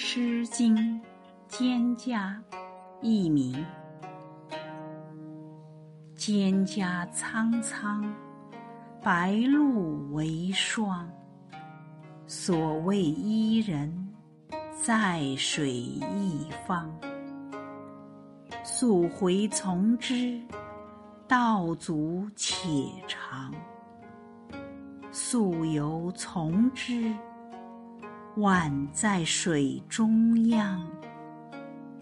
诗经·蒹葭佚名。蒹葭苍苍，白露为霜。所谓伊人，在水一方。溯洄从之，道阻且长；溯游从之，宛在水中央。